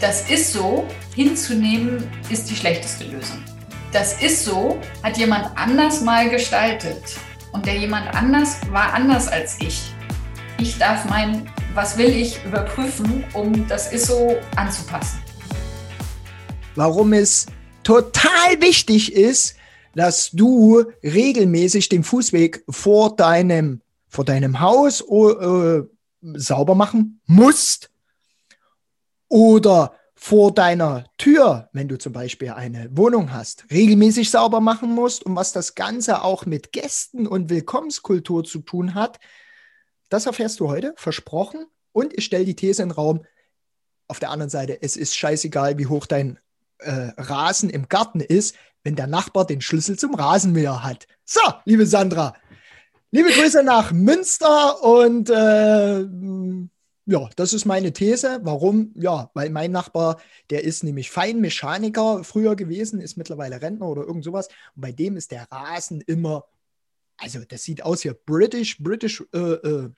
das ist so hinzunehmen, ist die schlechteste Lösung. Das ist so hat jemand anders mal gestaltet. Und der jemand anders war anders als ich. Ich darf mein, was will ich, überprüfen, um das ist so anzupassen. Warum es total wichtig ist, dass du regelmäßig den Fußweg vor deinem, vor deinem Haus äh, sauber machen musst oder vor deiner Tür, wenn du zum Beispiel eine Wohnung hast, regelmäßig sauber machen musst und was das Ganze auch mit Gästen und Willkommenskultur zu tun hat, das erfährst du heute, versprochen. Und ich stelle die These in den Raum, auf der anderen Seite, es ist scheißegal, wie hoch dein äh, Rasen im Garten ist, wenn der Nachbar den Schlüssel zum Rasenmäher hat. So, liebe Sandra, liebe Grüße nach Münster und äh, ja, das ist meine These. Warum? Ja, weil mein Nachbar, der ist nämlich Feinmechaniker früher gewesen, ist mittlerweile Rentner oder irgend sowas. Und bei dem ist der Rasen immer, also das sieht aus hier, British, British, äh, äh,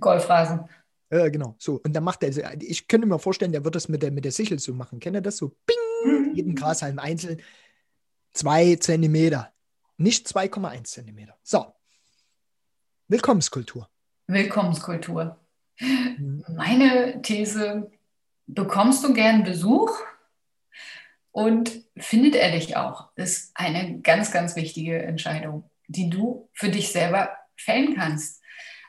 Golfrasen. Äh, genau, so. Und dann macht er, ich könnte mir vorstellen, der wird das mit der, mit der Sichel so machen. Kennt ihr das so? Bing! Mhm. Jeden Grashalm einzeln. Zwei Zentimeter. Nicht 2,1 Zentimeter. So. Willkommenskultur. Willkommenskultur. Mhm. Meine These, bekommst du gern Besuch und findet er dich auch, ist eine ganz, ganz wichtige Entscheidung, die du für dich selber fällen kannst.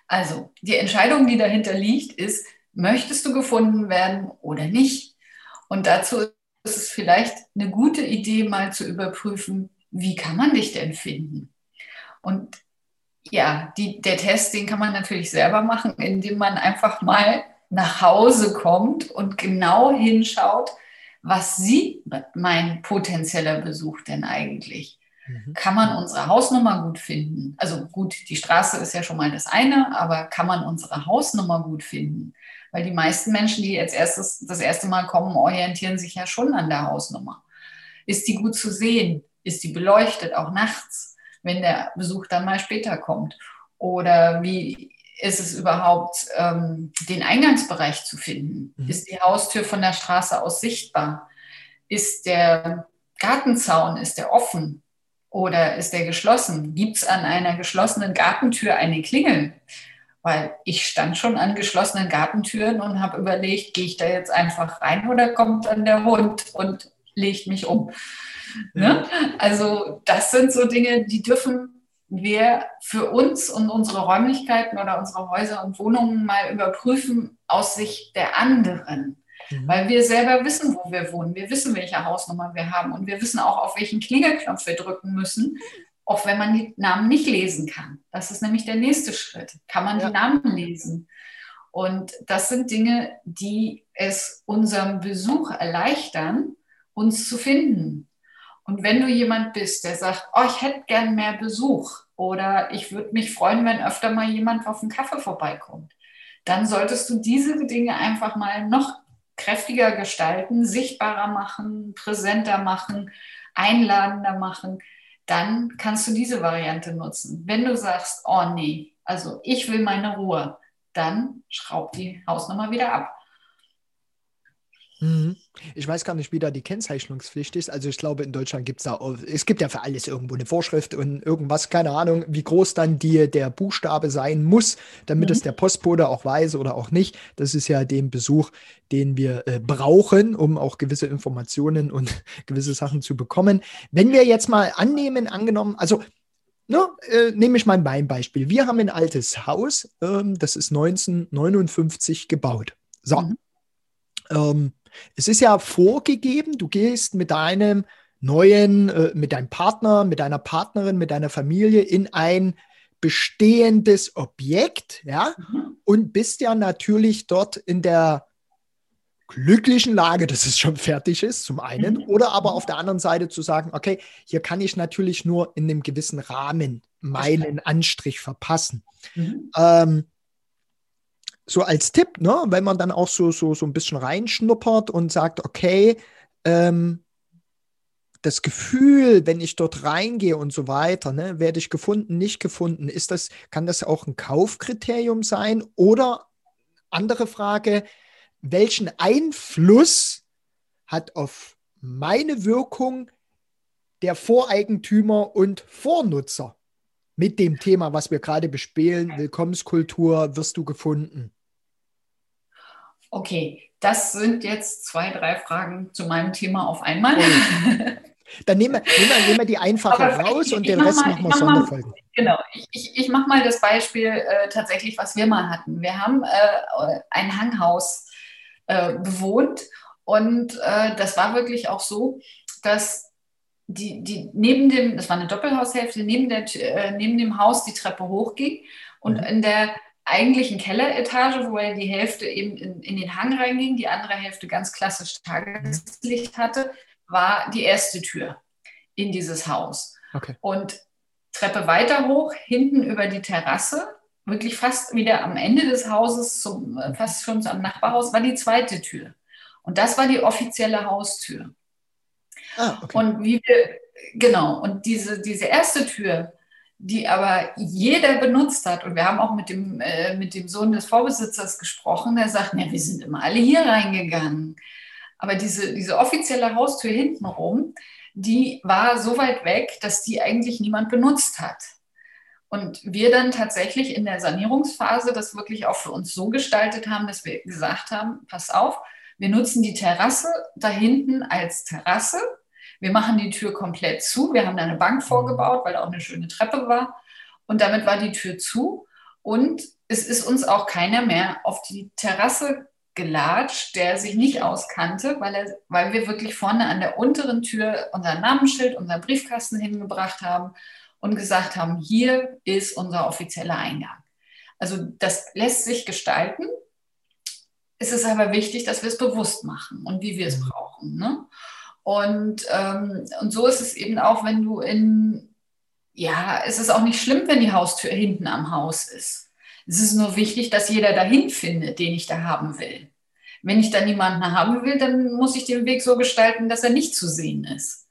Also die Entscheidung, die dahinter liegt, ist, möchtest du gefunden werden oder nicht? Und dazu ist es vielleicht eine gute Idee, mal zu überprüfen, wie kann man dich denn finden? Und ja, die, der Test, den kann man natürlich selber machen, indem man einfach mal nach Hause kommt und genau hinschaut, was sieht mein potenzieller Besuch denn eigentlich? Mhm. Kann man unsere Hausnummer gut finden? Also gut, die Straße ist ja schon mal das eine, aber kann man unsere Hausnummer gut finden? Weil die meisten Menschen, die jetzt erstes, das erste Mal kommen, orientieren sich ja schon an der Hausnummer. Ist die gut zu sehen? Ist die beleuchtet, auch nachts? Wenn der Besuch dann mal später kommt? Oder wie ist es überhaupt, ähm, den Eingangsbereich zu finden? Mhm. Ist die Haustür von der Straße aus sichtbar? Ist der Gartenzaun, ist der offen oder ist der geschlossen? Gibt es an einer geschlossenen Gartentür eine Klingel? Weil ich stand schon an geschlossenen Gartentüren und habe überlegt, gehe ich da jetzt einfach rein oder kommt dann der Hund und legt mich um? Ne? Also das sind so Dinge, die dürfen wir für uns und unsere Räumlichkeiten oder unsere Häuser und Wohnungen mal überprüfen aus Sicht der anderen. Mhm. Weil wir selber wissen, wo wir wohnen. Wir wissen, welche Hausnummer wir haben. Und wir wissen auch, auf welchen Klingelknopf wir drücken müssen, auch wenn man die Namen nicht lesen kann. Das ist nämlich der nächste Schritt. Kann man ja. die Namen lesen? Und das sind Dinge, die es unserem Besuch erleichtern, uns zu finden. Und wenn du jemand bist, der sagt, oh, ich hätte gern mehr Besuch oder ich würde mich freuen, wenn öfter mal jemand auf einen Kaffee vorbeikommt, dann solltest du diese Dinge einfach mal noch kräftiger gestalten, sichtbarer machen, präsenter machen, einladender machen. Dann kannst du diese Variante nutzen. Wenn du sagst, oh nee, also ich will meine Ruhe, dann schraub die Hausnummer wieder ab. Mhm. Ich weiß gar nicht, wie da die Kennzeichnungspflicht ist. Also ich glaube, in Deutschland gibt es da, es gibt ja für alles irgendwo eine Vorschrift und irgendwas, keine Ahnung, wie groß dann die, der Buchstabe sein muss, damit mhm. es der Postbote auch weiß oder auch nicht. Das ist ja den Besuch, den wir äh, brauchen, um auch gewisse Informationen und gewisse Sachen zu bekommen. Wenn wir jetzt mal annehmen, angenommen, also Ne, äh, nehme ich mal mein Beispiel. Wir haben ein altes Haus, ähm, das ist 1959 gebaut. So. Mhm. Ähm, es ist ja vorgegeben, du gehst mit deinem neuen, äh, mit deinem Partner, mit deiner Partnerin, mit deiner Familie in ein bestehendes Objekt, ja, mhm. und bist ja natürlich dort in der glücklichen Lage, dass es schon fertig ist, zum einen, mhm. oder aber auf der anderen Seite zu sagen, okay, hier kann ich natürlich nur in einem gewissen Rahmen meinen Anstrich verpassen. Mhm. Ähm, so als Tipp, ne, wenn man dann auch so, so, so ein bisschen reinschnuppert und sagt, okay, ähm, das Gefühl, wenn ich dort reingehe und so weiter, ne, werde ich gefunden, nicht gefunden, ist das, kann das auch ein Kaufkriterium sein? Oder andere Frage, welchen Einfluss hat auf meine Wirkung der Voreigentümer und Vornutzer mit dem Thema, was wir gerade bespielen, Willkommenskultur, wirst du gefunden? Okay, das sind jetzt zwei, drei Fragen zu meinem Thema auf einmal. Dann nehmen wir, nehmen wir, nehmen wir die einfache Aber raus ich, und ich den Rest machen wir Sonderfolgen. Genau, ich, ich, ich mache mal das Beispiel äh, tatsächlich, was wir mal hatten. Wir haben äh, ein Hanghaus äh, bewohnt und äh, das war wirklich auch so, dass die, die neben dem, das war eine Doppelhaushälfte, neben, der, äh, neben dem Haus die Treppe hochging und mhm. in der eigentlichen Kelleretage, wo er die Hälfte eben in, in den Hang reinging, die andere Hälfte ganz klassisch Tageslicht hatte, war die erste Tür in dieses Haus. Okay. Und Treppe weiter hoch, hinten über die Terrasse, wirklich fast wieder am Ende des Hauses, zum, äh, fast schon am Nachbarhaus, war die zweite Tür. Und das war die offizielle Haustür. Ah, okay. Und wie wir, genau, und diese, diese erste Tür, die aber jeder benutzt hat, und wir haben auch mit dem, äh, mit dem Sohn des Vorbesitzers gesprochen, der sagt, wir sind immer alle hier reingegangen. Aber diese, diese offizielle Haustür hintenrum, die war so weit weg, dass die eigentlich niemand benutzt hat. Und wir dann tatsächlich in der Sanierungsphase das wirklich auch für uns so gestaltet haben, dass wir gesagt haben, pass auf, wir nutzen die Terrasse da hinten als Terrasse wir machen die Tür komplett zu. Wir haben da eine Bank vorgebaut, weil da auch eine schöne Treppe war. Und damit war die Tür zu. Und es ist uns auch keiner mehr auf die Terrasse gelatscht, der sich nicht auskannte, weil, er, weil wir wirklich vorne an der unteren Tür unser Namensschild, unseren Briefkasten hingebracht haben und gesagt haben, hier ist unser offizieller Eingang. Also das lässt sich gestalten. Es ist aber wichtig, dass wir es bewusst machen und wie wir es mhm. brauchen. Ne? Und, ähm, und so ist es eben auch, wenn du in, ja, es ist auch nicht schlimm, wenn die Haustür hinten am Haus ist. Es ist nur wichtig, dass jeder dahin findet, den ich da haben will. Wenn ich da niemanden haben will, dann muss ich den Weg so gestalten, dass er nicht zu sehen ist.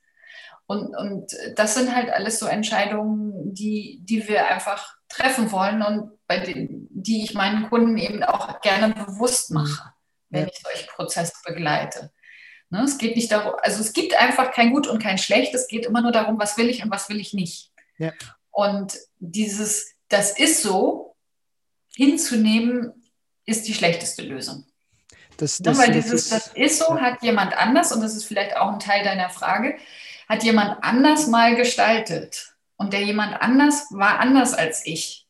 Und, und das sind halt alles so Entscheidungen, die, die wir einfach treffen wollen und denen, die ich meinen Kunden eben auch gerne bewusst mache, wenn ich solche Prozesse begleite. Ne? Es geht nicht darum, also es gibt einfach kein Gut und kein Schlecht. Es geht immer nur darum, was will ich und was will ich nicht. Ja. Und dieses, das ist so, hinzunehmen, ist die schlechteste Lösung. Das, ne, das, ja, weil das dieses, ist, das ist so, ja. hat jemand anders, und das ist vielleicht auch ein Teil deiner Frage, hat jemand anders mal gestaltet. Und der jemand anders war anders als ich.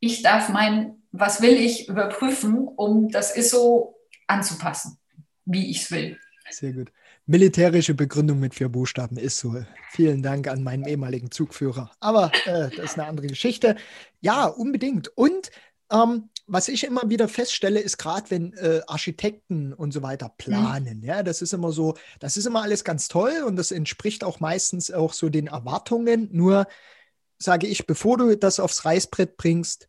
Ich darf mein, was will ich, überprüfen, um das ist so anzupassen, wie ich es will. Sehr gut. Militärische Begründung mit vier Buchstaben ist so. Vielen Dank an meinen ehemaligen Zugführer. Aber äh, das ist eine andere Geschichte. Ja, unbedingt. Und ähm, was ich immer wieder feststelle, ist gerade, wenn äh, Architekten und so weiter planen, mhm. ja, das ist immer so, das ist immer alles ganz toll und das entspricht auch meistens auch so den Erwartungen. Nur sage ich, bevor du das aufs Reißbrett bringst,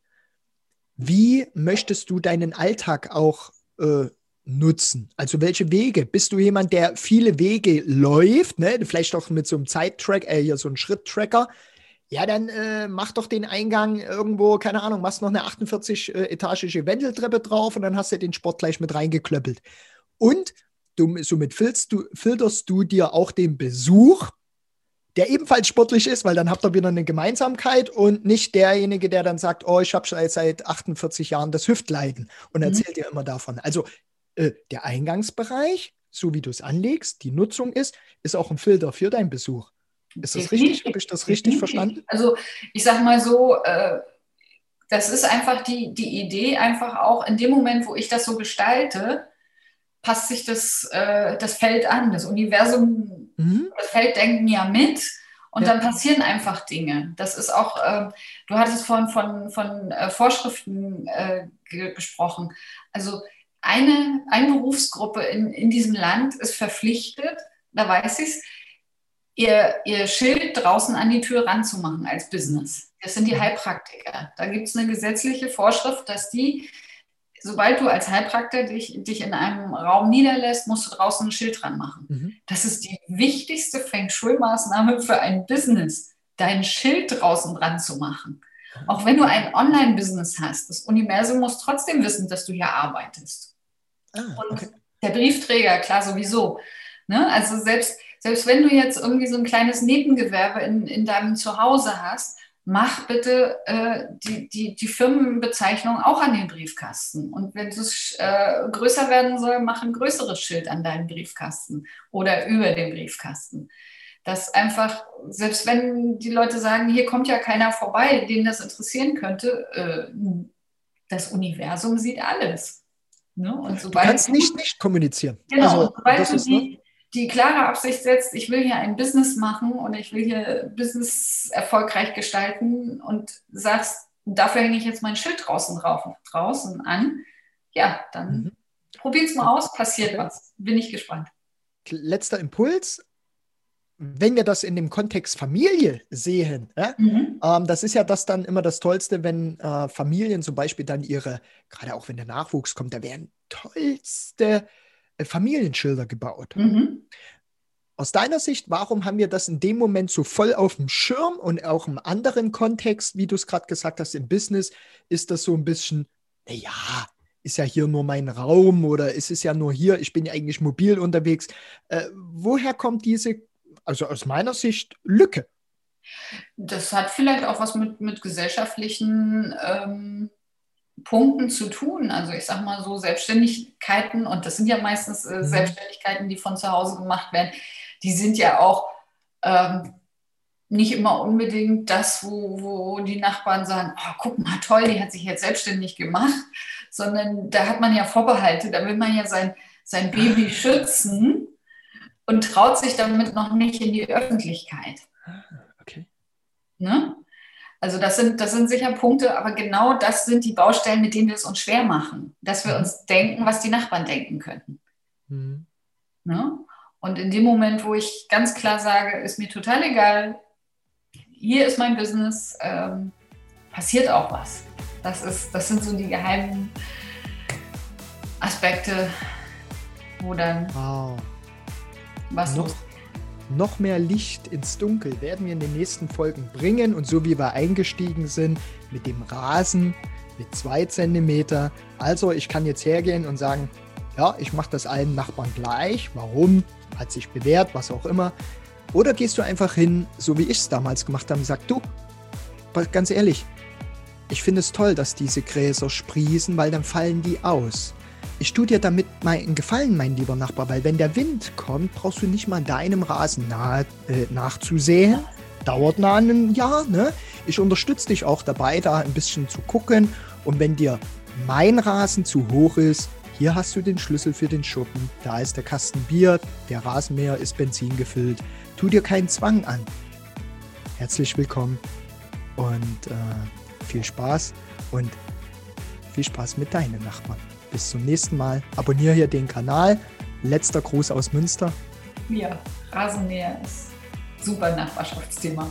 wie möchtest du deinen Alltag auch äh, nutzen? Also welche Wege? Bist du jemand, der viele Wege läuft, ne? vielleicht auch mit so einem Zeittrack, äh, hier so einem Schritttracker? Ja, dann äh, mach doch den Eingang irgendwo, keine Ahnung, machst noch eine 48-etagige Wendeltreppe drauf und dann hast du den Sport gleich mit reingeklöppelt. Und du, somit filterst du, filterst du dir auch den Besuch, der ebenfalls sportlich ist, weil dann habt ihr wieder eine Gemeinsamkeit und nicht derjenige, der dann sagt, oh, ich habe seit 48 Jahren das Hüftleiden und mhm. erzählt dir immer davon. Also äh, der Eingangsbereich, so wie du es anlegst, die Nutzung ist, ist auch ein Filter für deinen Besuch. Ist das richtig? Habe ich das richtig verstanden? Also ich sage mal so, äh, das ist einfach die, die Idee, einfach auch in dem Moment, wo ich das so gestalte, passt sich das, äh, das Feld an. Das Universum, mhm. das Feld denkt ja mit. Und ja. dann passieren einfach Dinge. Das ist auch, äh, du hattest vorhin von, von äh, Vorschriften äh, gesprochen. Also eine, eine Berufsgruppe in, in diesem Land ist verpflichtet, da weiß ich es, ihr, ihr Schild draußen an die Tür ranzumachen als Business. Das sind die. Heilpraktiker. Da gibt es eine gesetzliche Vorschrift, dass die, sobald du als Heilpraktiker dich, dich in einem Raum niederlässt, musst du draußen ein Schild dran machen. Mhm. Das ist die wichtigste Feng Shui-Maßnahme für ein Business, dein Schild draußen dran zu machen. Auch wenn du ein Online-Business hast, das Universum muss trotzdem wissen, dass du hier arbeitest. Ah, okay. Und der Briefträger, klar, sowieso. Ne? Also selbst, selbst wenn du jetzt irgendwie so ein kleines Nebengewerbe in, in deinem Zuhause hast, mach bitte äh, die, die, die Firmenbezeichnung auch an den Briefkasten. Und wenn es äh, größer werden soll, mach ein größeres Schild an deinen Briefkasten oder über den Briefkasten. Dass einfach, selbst wenn die Leute sagen, hier kommt ja keiner vorbei, den das interessieren könnte, äh, das Universum sieht alles. Ne? Du kannst nicht nicht kommunizieren. Genau, also, sobald du die, ne? Die klare Absicht setzt, ich will hier ein Business machen und ich will hier Business erfolgreich gestalten und sagst, dafür hänge ich jetzt mein Schild draußen, drauf, draußen an, ja, dann mhm. probier's mal aus, passiert was. Bin ich gespannt. Letzter Impuls. Wenn wir das in dem Kontext Familie sehen, ja, mhm. ähm, das ist ja das dann immer das Tollste, wenn äh, Familien zum Beispiel dann ihre, gerade auch wenn der Nachwuchs kommt, da werden tollste Familienschilder gebaut. Mhm. Aus deiner Sicht, warum haben wir das in dem Moment so voll auf dem Schirm und auch im anderen Kontext, wie du es gerade gesagt hast, im Business, ist das so ein bisschen, naja, ist ja hier nur mein Raum oder ist es ja nur hier, ich bin ja eigentlich mobil unterwegs. Äh, woher kommt diese, also aus meiner Sicht, Lücke? Das hat vielleicht auch was mit, mit gesellschaftlichen ähm, Punkten zu tun. Also ich sage mal so Selbstständigkeiten, und das sind ja meistens äh, mhm. Selbstständigkeiten, die von zu Hause gemacht werden, die sind ja auch ähm, nicht immer unbedingt das, wo, wo die Nachbarn sagen, oh, guck mal, toll, die hat sich jetzt selbstständig gemacht, sondern da hat man ja Vorbehalte, da will man ja sein, sein Baby schützen und traut sich damit noch nicht in die Öffentlichkeit. Ah, okay. Ne? Also das sind, das sind sicher Punkte, aber genau das sind die Baustellen, mit denen wir es uns schwer machen, dass wir mhm. uns denken, was die Nachbarn denken könnten. Mhm. Ne? Und in dem Moment, wo ich ganz klar sage, ist mir total egal, hier ist mein Business, ähm, passiert auch was. Das, ist, das sind so die geheimen Aspekte, wo dann wow. was noch, los noch mehr Licht ins Dunkel werden wir in den nächsten Folgen bringen. Und so wie wir eingestiegen sind mit dem Rasen mit zwei Zentimeter. Also ich kann jetzt hergehen und sagen, ja, ich mache das allen Nachbarn gleich. Warum? Hat sich bewährt, was auch immer. Oder gehst du einfach hin, so wie ich es damals gemacht habe, und sagst, du, ganz ehrlich, ich finde es toll, dass diese Gräser sprießen, weil dann fallen die aus. Ich tue dir damit meinen Gefallen, mein lieber Nachbar, weil wenn der Wind kommt, brauchst du nicht mal deinem Rasen nahe, äh, nachzusehen. Dauert nah ein Jahr. Ne? Ich unterstütze dich auch dabei, da ein bisschen zu gucken. Und wenn dir mein Rasen zu hoch ist, hier hast du den Schlüssel für den Schuppen. Da ist der Kasten Bier, der Rasenmäher ist Benzin gefüllt. Tu dir keinen Zwang an. Herzlich willkommen und äh, viel Spaß und viel Spaß mit deinen Nachbarn. Bis zum nächsten Mal. Abonniere hier den Kanal. Letzter Gruß aus Münster. Ja, Rasenmäher ist super Nachbarschaftsthema.